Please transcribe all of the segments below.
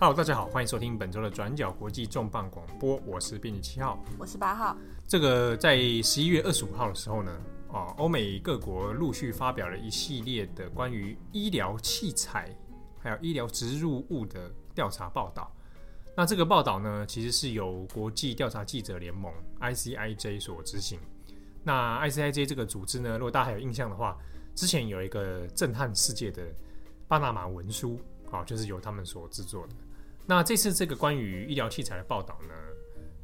Hello，大家好，欢迎收听本周的转角国际重磅广播，我是编辑七号，我是八号。这个在十一月二十五号的时候呢，啊，欧美各国陆续发表了一系列的关于医疗器材还有医疗植入物的调查报道。那这个报道呢，其实是由国际调查记者联盟 （ICIJ） 所执行。那 ICIJ 这个组织呢，如果大家还有印象的话，之前有一个震撼世界的巴拿马文书，啊，就是由他们所制作的。那这次这个关于医疗器材的报道呢，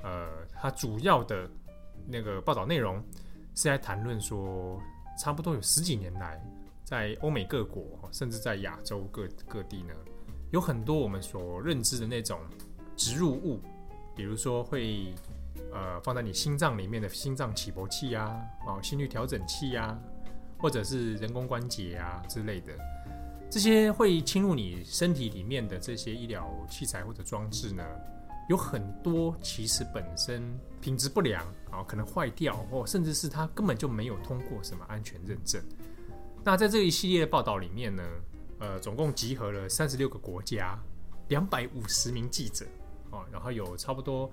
呃，它主要的那个报道内容是在谈论说，差不多有十几年来，在欧美各国，甚至在亚洲各各地呢，有很多我们所认知的那种植入物，比如说会呃放在你心脏里面的心脏起搏器啊，哦，心率调整器啊，或者是人工关节啊之类的。这些会侵入你身体里面的这些医疗器材或者装置呢，有很多其实本身品质不良啊，可能坏掉，或甚至是它根本就没有通过什么安全认证。那在这一系列的报道里面呢，呃，总共集合了三十六个国家，两百五十名记者啊，然后有差不多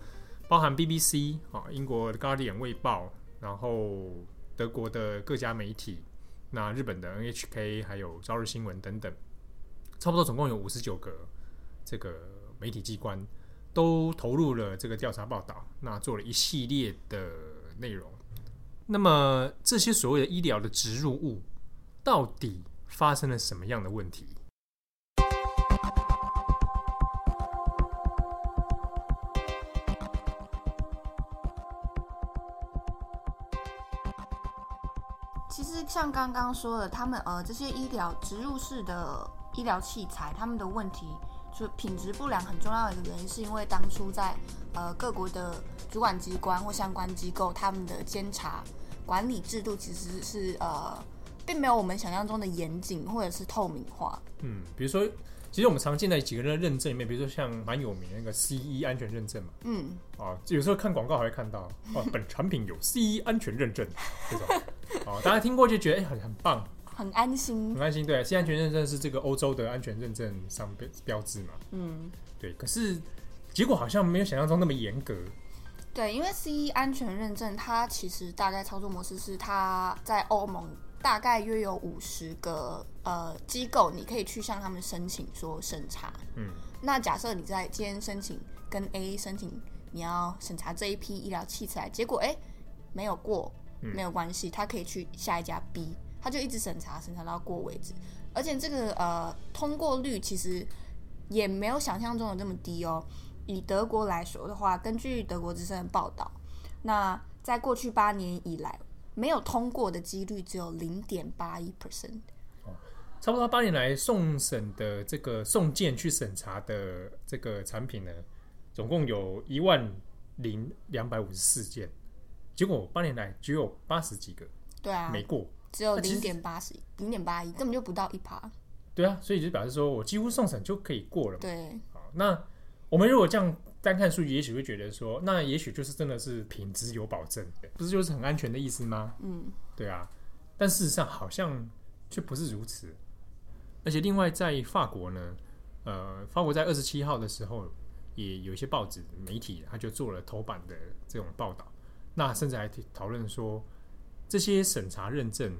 包含 BBC 啊，英国的 Guardian 卫报，然后德国的各家媒体。那日本的 NHK 还有朝日新闻等等，差不多总共有五十九个这个媒体机关都投入了这个调查报道，那做了一系列的内容。那么这些所谓的医疗的植入物，到底发生了什么样的问题？像刚刚说的，他们呃这些医疗植入式的医疗器材，他们的问题就品质不良，很重要的一个原因是因为当初在呃各国的主管机关或相关机构，他们的监察管理制度其实是呃并没有我们想象中的严谨或者是透明化。嗯，比如说。其实我们常见的几个人的认证里面，比如说像蛮有名的那个 CE 安全认证嘛，嗯，啊，有时候看广告还会看到，哦，本产品有 CE 安全认证这种，哦，大家听过就觉得哎，很很棒，很安心，很安心。对，CE 安全认证是这个欧洲的安全认证上标标志嘛，嗯，对。可是结果好像没有想象中那么严格。对，因为 CE 安全认证它其实大概操作模式是它在欧盟。大概约有五十个呃机构，你可以去向他们申请说审查。嗯，那假设你在今天申请跟 A 申请，你要审查这一批医疗器材，结果哎没有过，没有关系，他可以去下一家 B，他就一直审查，审查到过为止。而且这个呃通过率其实也没有想象中的这么低哦。以德国来说的话，根据德国之声的报道，那在过去八年以来。没有通过的几率只有零点八一 percent，哦，差不多八年来送审的这个送件去审查的这个产品呢，总共有一万零两百五十四件，结果八年来只有八十几个，对啊，没过，只有零点八十，零点八一，根本就不到一趴，对啊，所以就表示说我几乎送审就可以过了嘛，对，好，那我们如果这样。单看数据，也许会觉得说，那也许就是真的是品质有保证，不是就是很安全的意思吗？嗯，对啊。但事实上好像却不是如此。而且另外在法国呢，呃，法国在二十七号的时候，也有一些报纸媒体，他就做了头版的这种报道。那甚至还讨论说，这些审查认证，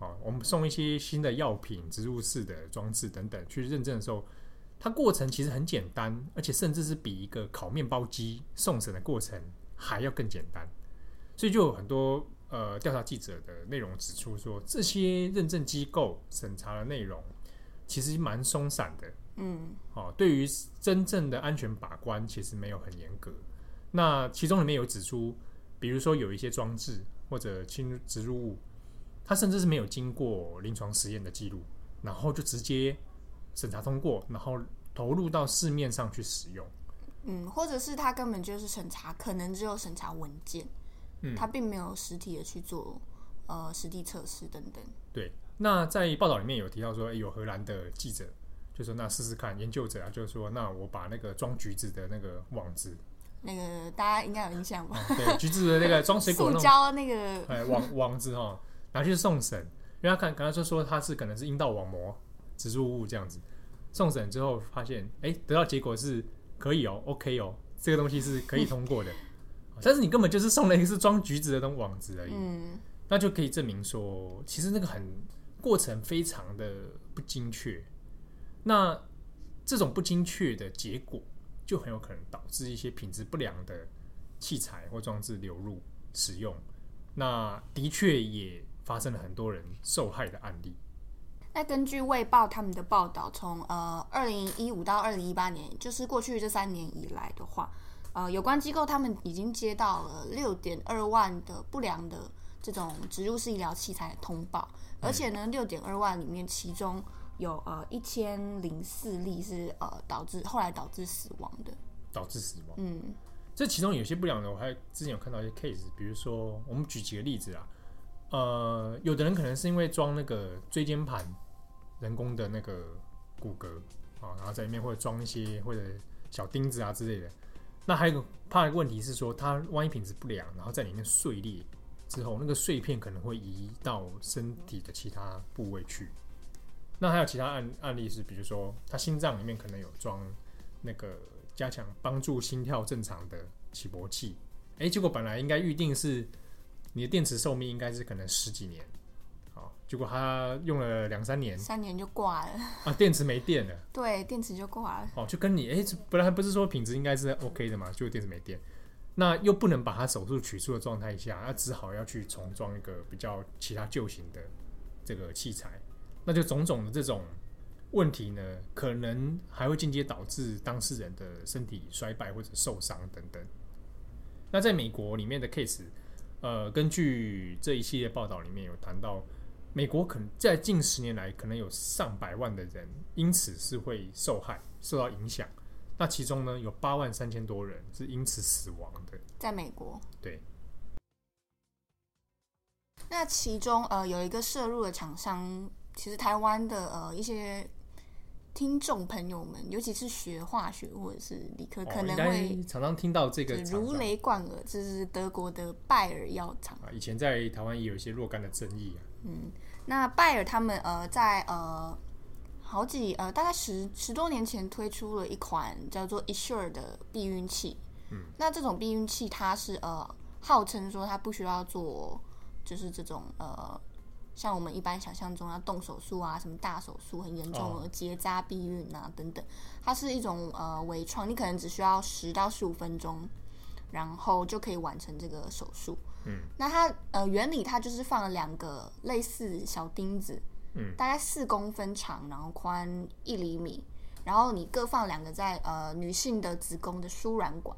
哦，我们送一些新的药品、植入式的装置等等去认证的时候。它过程其实很简单，而且甚至是比一个烤面包机送审的过程还要更简单，所以就有很多呃调查记者的内容指出说，这些认证机构审查的内容其实蛮松散的，嗯，哦，对于真正的安全把关其实没有很严格。那其中里面有指出，比如说有一些装置或者侵植入物，它甚至是没有经过临床实验的记录，然后就直接。审查通过，然后投入到市面上去使用。嗯，或者是它根本就是审查，可能只有审查文件，嗯，他并没有实体的去做呃实地测试等等。对，那在报道里面有提到说，有荷兰的记者就说，那试试看，研究者啊，就是说，那我把那个装橘子的那个网子，那个大家应该有印象吧？嗯、对，橘子的那个装水果塑胶那个哎网网子哈，拿去送审，因为他看刚才就说他是可能是阴道网膜。植入物这样子，送审之后发现，哎，得到结果是可以哦，OK 哦，这个东西是可以通过的。但是你根本就是送了一个是装橘子的东网子而已，嗯，那就可以证明说，其实那个很过程非常的不精确。那这种不精确的结果，就很有可能导致一些品质不良的器材或装置流入使用。那的确也发生了很多人受害的案例。那根据《卫报》他们的报道，从呃二零一五到二零一八年，就是过去这三年以来的话，呃，有关机构他们已经接到了六点二万的不良的这种植入式医疗器材的通报，而且呢，六点二万里面，其中有呃一千零四例是呃导致后来导致死亡的，导致死亡。嗯，这其中有些不良的，我还之前有看到一些 case，比如说我们举几个例子啊，呃，有的人可能是因为装那个椎间盘。人工的那个骨骼啊，然后在里面或者装一些或者小钉子啊之类的。那还有一个怕的问题是说，它万一品质不良，然后在里面碎裂之后，那个碎片可能会移到身体的其他部位去。那还有其他案案例是，比如说他心脏里面可能有装那个加强帮助心跳正常的起搏器，哎，结果本来应该预定是你的电池寿命应该是可能十几年。结果他用了两三年，三年就挂了啊！电池没电了，对，电池就挂了。哦，就跟你哎，本来不是说品质应该是 OK 的嘛？就电池没电，那又不能把它手术取出的状态下，那只好要去重装一个比较其他旧型的这个器材，那就种种的这种问题呢，可能还会间接导致当事人的身体衰败或者受伤等等。那在美国里面的 case，呃，根据这一系列报道里面有谈到。美国可能在近十年来，可能有上百万的人因此是会受害、受到影响。那其中呢，有八万三千多人是因此死亡的。在美国，对。那其中呃有一个涉入的厂商，其实台湾的呃一些听众朋友们，尤其是学化学或者是理科，可能会常常听到这个如雷贯耳，这是德国的拜耳药厂啊。以前在台湾也有一些若干的争议啊。嗯。那拜耳他们呃在呃好几呃大概十十多年前推出了一款叫做 Essure 的避孕器。嗯，那这种避孕器它是呃号称说它不需要做就是这种呃像我们一般想象中要动手术啊什么大手术很严重的结扎避孕啊等等，它是一种呃微创，你可能只需要十到十五分钟，然后就可以完成这个手术。嗯，那它呃原理它就是放了两个类似小钉子，嗯，大概四公分长，然后宽一厘米，然后你各放两个在呃女性的子宫的输卵管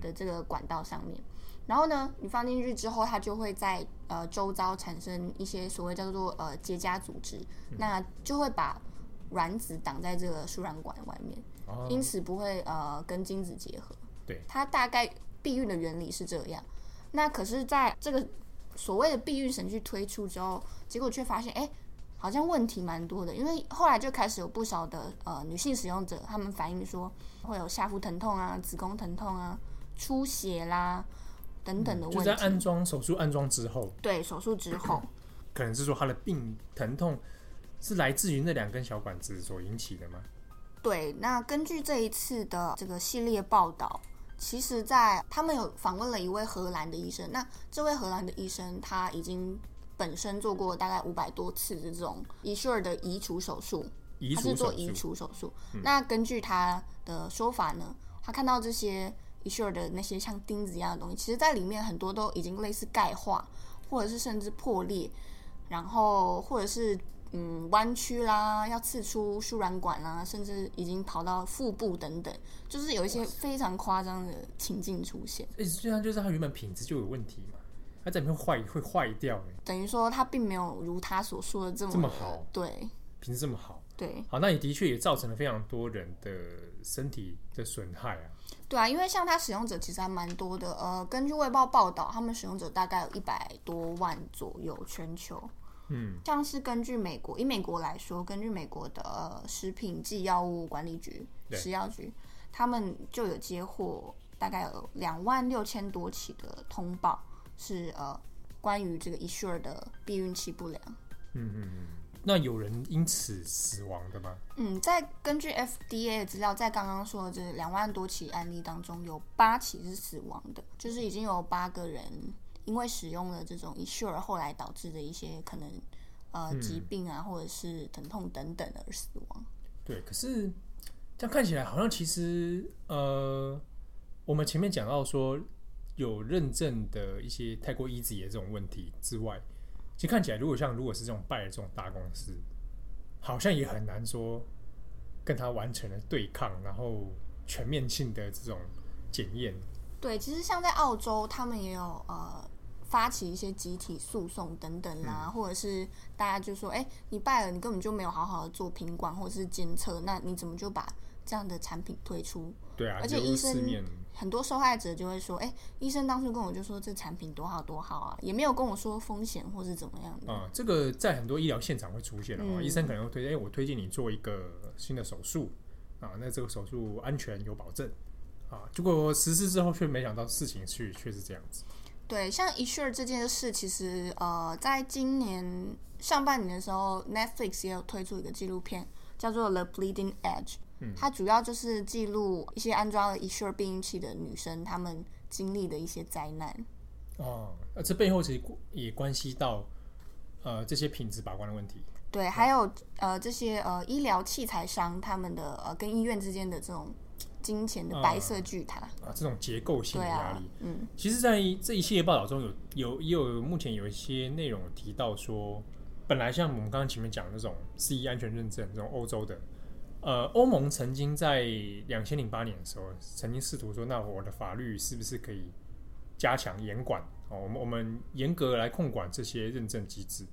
的这个管道上面，嗯，然后呢，你放进去之后，它就会在呃周遭产生一些所谓叫做呃结痂组织，嗯，那就会把卵子挡在这个输卵管外面，哦，因此不会呃跟精子结合。对，它大概避孕的原理是这样。那可是，在这个所谓的避孕神器推出之后，结果却发现，哎，好像问题蛮多的。因为后来就开始有不少的呃女性使用者，他们反映说会有下腹疼痛啊、子宫疼痛啊、出血啦等等的问题。就在安装手术安装之后，对，手术之后，可能是说他的病疼痛是来自于那两根小管子所引起的吗？对，那根据这一次的这个系列报道。其实，在他们有访问了一位荷兰的医生，那这位荷兰的医生他已经本身做过大概五百多次的这种 Essure 的移除手术，他是做移除手术。嗯。那根据他的说法呢，他看到这些的那些像钉子一样的东西，其实在里面很多都已经类似钙化，或者是甚至破裂，然后或者是。嗯，弯曲啦，要刺出输卵管啦，甚至已经跑到腹部等等，就是有一些非常夸张的情境出现。哎，实际上就是它原本品质就有问题嘛，它在里面坏会坏掉。等于说它并没有如他所说的这么这么好，对，品质这么好，对，好，那也的确也造成了非常多人的身体的损害啊。对啊，因为像它使用者其实还蛮多的，呃，根据卫报报道，他们使用者大概有一百多万左右，全球。嗯，像是根据美国，以美国来说，根据美国的食品及药物管理局食药局，他们就有接获大概有两万六千多起的通报，是呃关于这个 Essure 的避孕期不良。嗯嗯嗯，那有人因此死亡的吗？嗯，在根据 FDA 的资料，在刚刚说的这两万多起案例当中，有八起是死亡的，就是已经有八个人因为使用了这种 Essure 后来导致的一些可能呃疾病啊，或者是疼痛等等而死亡。对，可是这样看起来好像其实呃，我们前面讲到说有认证的一些太过 easy 的这种问题之外。其实看起来，如果像如果是这种拜尔这种大公司，好像也很难说跟他完成了对抗，然后全面性的这种检验。对，其实像在澳洲，他们也有呃发起一些集体诉讼等等啦，嗯、或者是大家就说，哎，你拜尔，你根本就没有好好的做品管或者是监测，那你怎么就把这样的产品推出？对啊，而且医生。很多受害者就会说：“哎、欸，医生当初跟我就说这产品多好多好啊，也没有跟我说风险或是怎么样的。”啊，这个在很多医疗现场会出现的、嗯、医生可能会推荐：“哎、欸，我推荐你做一个新的手术啊，那这个手术安全有保证啊。”结果实施之后却没想到事情却却是这样子。对，像 Essure 这件事，其实呃，在今年上半年的时候，Netflix 也有推出一个纪录片，叫做《The Bleeding Edge》。它主要就是记录一些安装了 Essure 避孕器的女生，她们经历的一些灾难。哦，呃，这背后其实也关系到呃这些品质把关的问题。对，还有呃这些呃医疗器材商他们的呃跟医院之间的这种金钱的白色巨塔啊，这种结构性的压力。啊、嗯，其实，在这一系列报道中有有也有目前有一些内容提到说，本来像我们刚刚前面讲的那种 CE 安全认证，这种欧洲的。呃，欧盟曾经在两千零八年的时候，曾经试图说，那我的法律是不是可以加强严管？哦，我们我们严格来控管这些认证机制。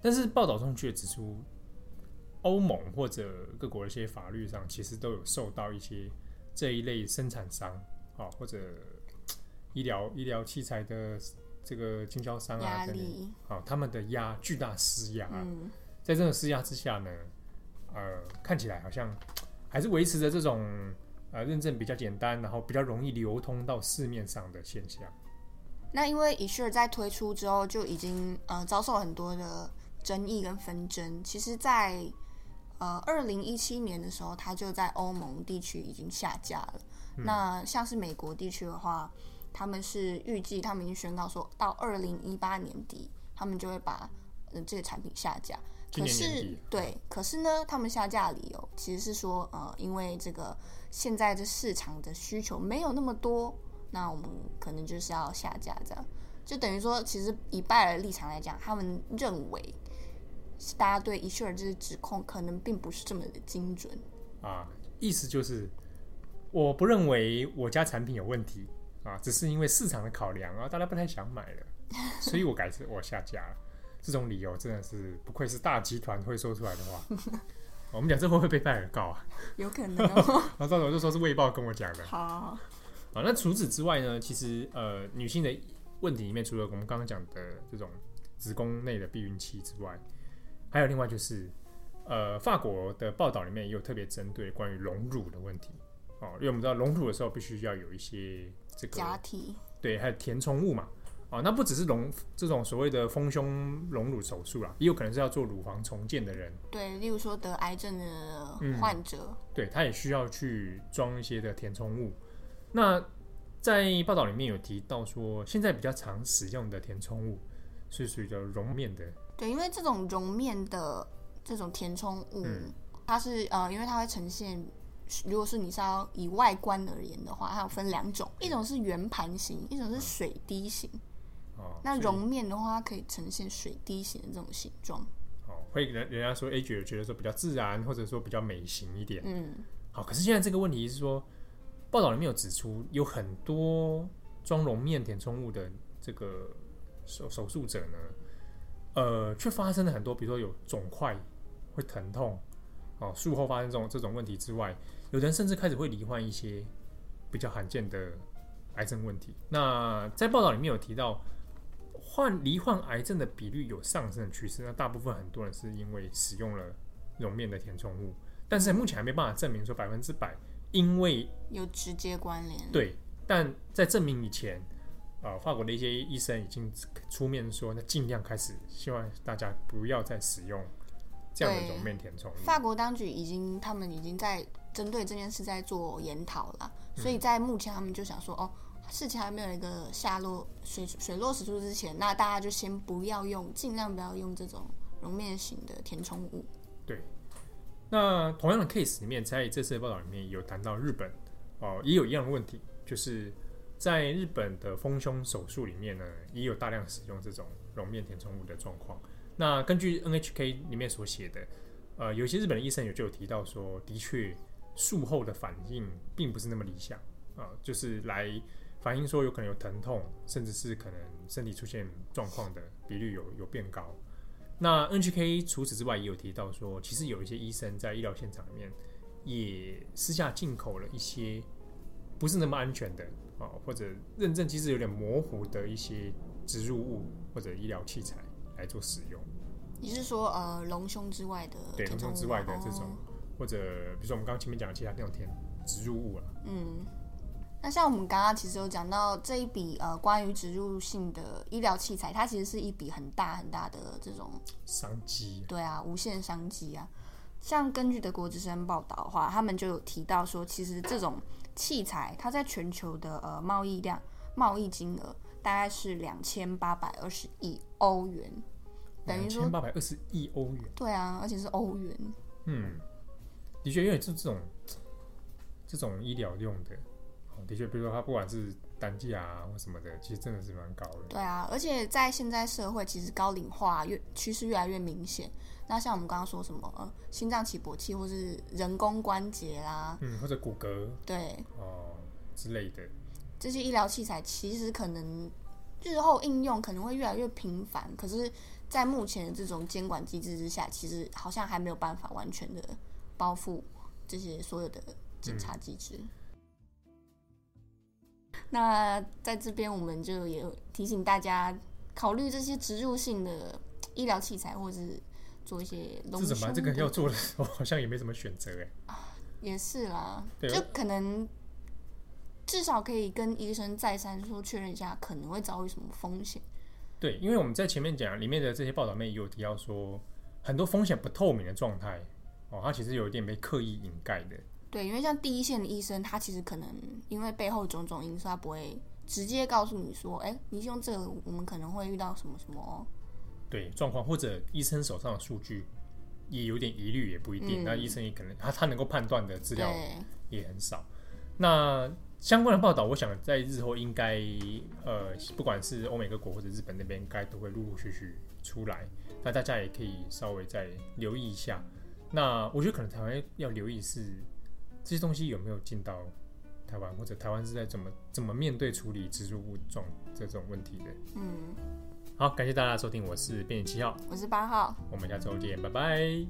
但是报道中却指出，欧盟或者各国的一些法律上，其实都有受到一些这一类生产商啊、哦，或者医疗医疗器材的这个经销商啊等等，好、哦，他们的压巨大施压。嗯、在这种施压之下呢，呃，看起来好像还是维持着这种呃认证比较简单，然后比较容易流通到市面上的现象。那因为 Essure 在推出之后就已经呃遭受很多的争议跟纷争。其实在，在呃二零一七年的时候，它就在欧盟地区已经下架了。嗯、那像是美国地区的话，他们是预计他们已经宣告说到二零一八年底，他们就会把呃这个产品下架。可是，对，可是呢，他们下架的理由其实是说，呃，因为这个现在这市场的需求没有那么多，那我们可能就是要下架，这样。就等于说，其实以拜尔的立场来讲，他们认为大家对 Essure 这些指控可能并不是这么的精准。啊，意思就是我不认为我家产品有问题啊，只是因为市场的考量啊，大家不太想买了，所以我改成我下架了。这种理由真的是不愧是大集团会说出来的话。我们讲这会不会被拜耳告啊？有可能哦。然 后到时候就说是卫报跟我讲的。好，好，好。好，那除此之外呢？其实呃，女性的问题里面，除了我们刚刚讲的这种子宫内的避孕期之外，还有另外就是呃，法国的报道里面也有特别针对关于隆乳的问题。哦，因为我们知道隆乳的时候必须要有一些这个假体，对，还有填充物嘛。哦，那不只是隆这种所谓的丰胸隆乳手术啦，也有可能是要做乳房重建的人。对，例如说得癌症的患者，嗯、对，他也需要去装一些的填充物。那在报道里面有提到说，现在比较常使用的填充物是属于叫绒面的。对，因为这种绒面的这种填充物，嗯、它是呃，因为它会呈现，如果是你是要以外观而言的话，它有分两种，一种是圆盘型，一种是水滴型。那绒面的话，它可以呈现水滴形的这种形状。哦，会人人家说，A 觉得觉得说比较自然，或者说比较美型一点。嗯。好，可是现在这个问题是说，报道里面有指出，有很多装绒面填充物的这个手手术者呢，呃，却发生了很多，比如说有肿块、会疼痛，哦，术后发生这种这种问题之外，有人甚至开始会罹患一些比较罕见的癌症问题。那在报道里面有提到。患罹患癌症的比率有上升的趋势，那大部分很多人是因为使用了绒面的填充物，但是目前还没办法证明说百分之百，因为有直接关联。对，但在证明以前，呃，法国的一些医生已经出面说，那尽量开始希望大家不要再使用这样的绒面填充物。法国当局已经，他们已经在针对这件事在做研讨了，所以在目前他们就想说，哦，事情还没有一个下落水水落石出之前，那大家就先不要用，尽量不要用这种绒面型的填充物。对。那同样的 case 里面，在这次的报道里面有谈到日本哦，也有一样的问题，就是在日本的丰胸手术里面呢，也有大量使用这种绒面填充物的状况。那根据 NHK 里面所写的，呃，有些日本的医生也就有提到说，的确术后的反应并不是那么理想啊，就是来反映说有可能有疼痛，甚至是可能身体出现状况的比率有有变高。那 NHK 除此之外也有提到说，其实有一些医生在医疗现场里面也私下进口了一些不是那么安全的啊，或者认证其实有点模糊的一些植入物或者医疗器材来做使用。你是说呃隆胸之外的？对，隆胸之外的这种，哦、或者比如说我们刚刚前面讲的其他那种填植入物啊。嗯。那像我们刚刚其实有讲到这一笔呃关于植入性的医疗器材，它其实是一笔很大很大的这种商机。对啊，无限商机啊。像根据德国之声报道的话，他们就有提到说，其实这种器材它在全球的呃贸易量、贸易金额大概是两千八百二十亿欧元，等于说两千八百二十亿欧元。对啊，而且是欧元。嗯，的确，因为这这种这种医疗用的。的确，比如说它不管是单价啊或什么的，其实真的是蛮高的。对啊，而且在现在社会，其实高龄化越趋势越来越明显。那像我们刚刚说什么，呃，心脏起搏器或是人工关节啦，嗯，或者骨骼，对，哦之类的这些医疗器材，其实可能日后应用可能会越来越频繁。可是，在目前的这种监管机制之下，其实好像还没有办法完全的包覆这些所有的检查机制。嗯那在这边，我们就也提醒大家考虑这些植入性的医疗器材，或者是做一些隆胸。是什么？这个要做的时候，好像也没什么选择哎。啊，也是啦，就可能至少可以跟医生再三说确认一下，可能会遭遇什么风险。对，因为我们在前面讲里面的这些报道里面也有提到说，很多风险不透明的状态哦，它其实有一点被刻意掩盖的。对，因为像第一线的医生，他其实可能因为背后种种因素，他不会直接告诉你说：“哎，你用这个，我们可能会遇到什么什么。”对，状况或者医生手上的数据也有点疑虑，也不一定。嗯、那医生也可能他他能够判断的资料也很少。那相关的报道，我想在日后应该呃，不管是欧美各国或者日本那边，应该都会陆陆续续出来。那大家也可以稍微再留意一下。那我觉得可能台湾要留意是。这些东西有没有进到台湾，或者台湾是在怎么怎么面对处理植入物种这种问题的？嗯，好，感谢大家收听，我是编辑七号，我是八号，我们下周见，拜拜。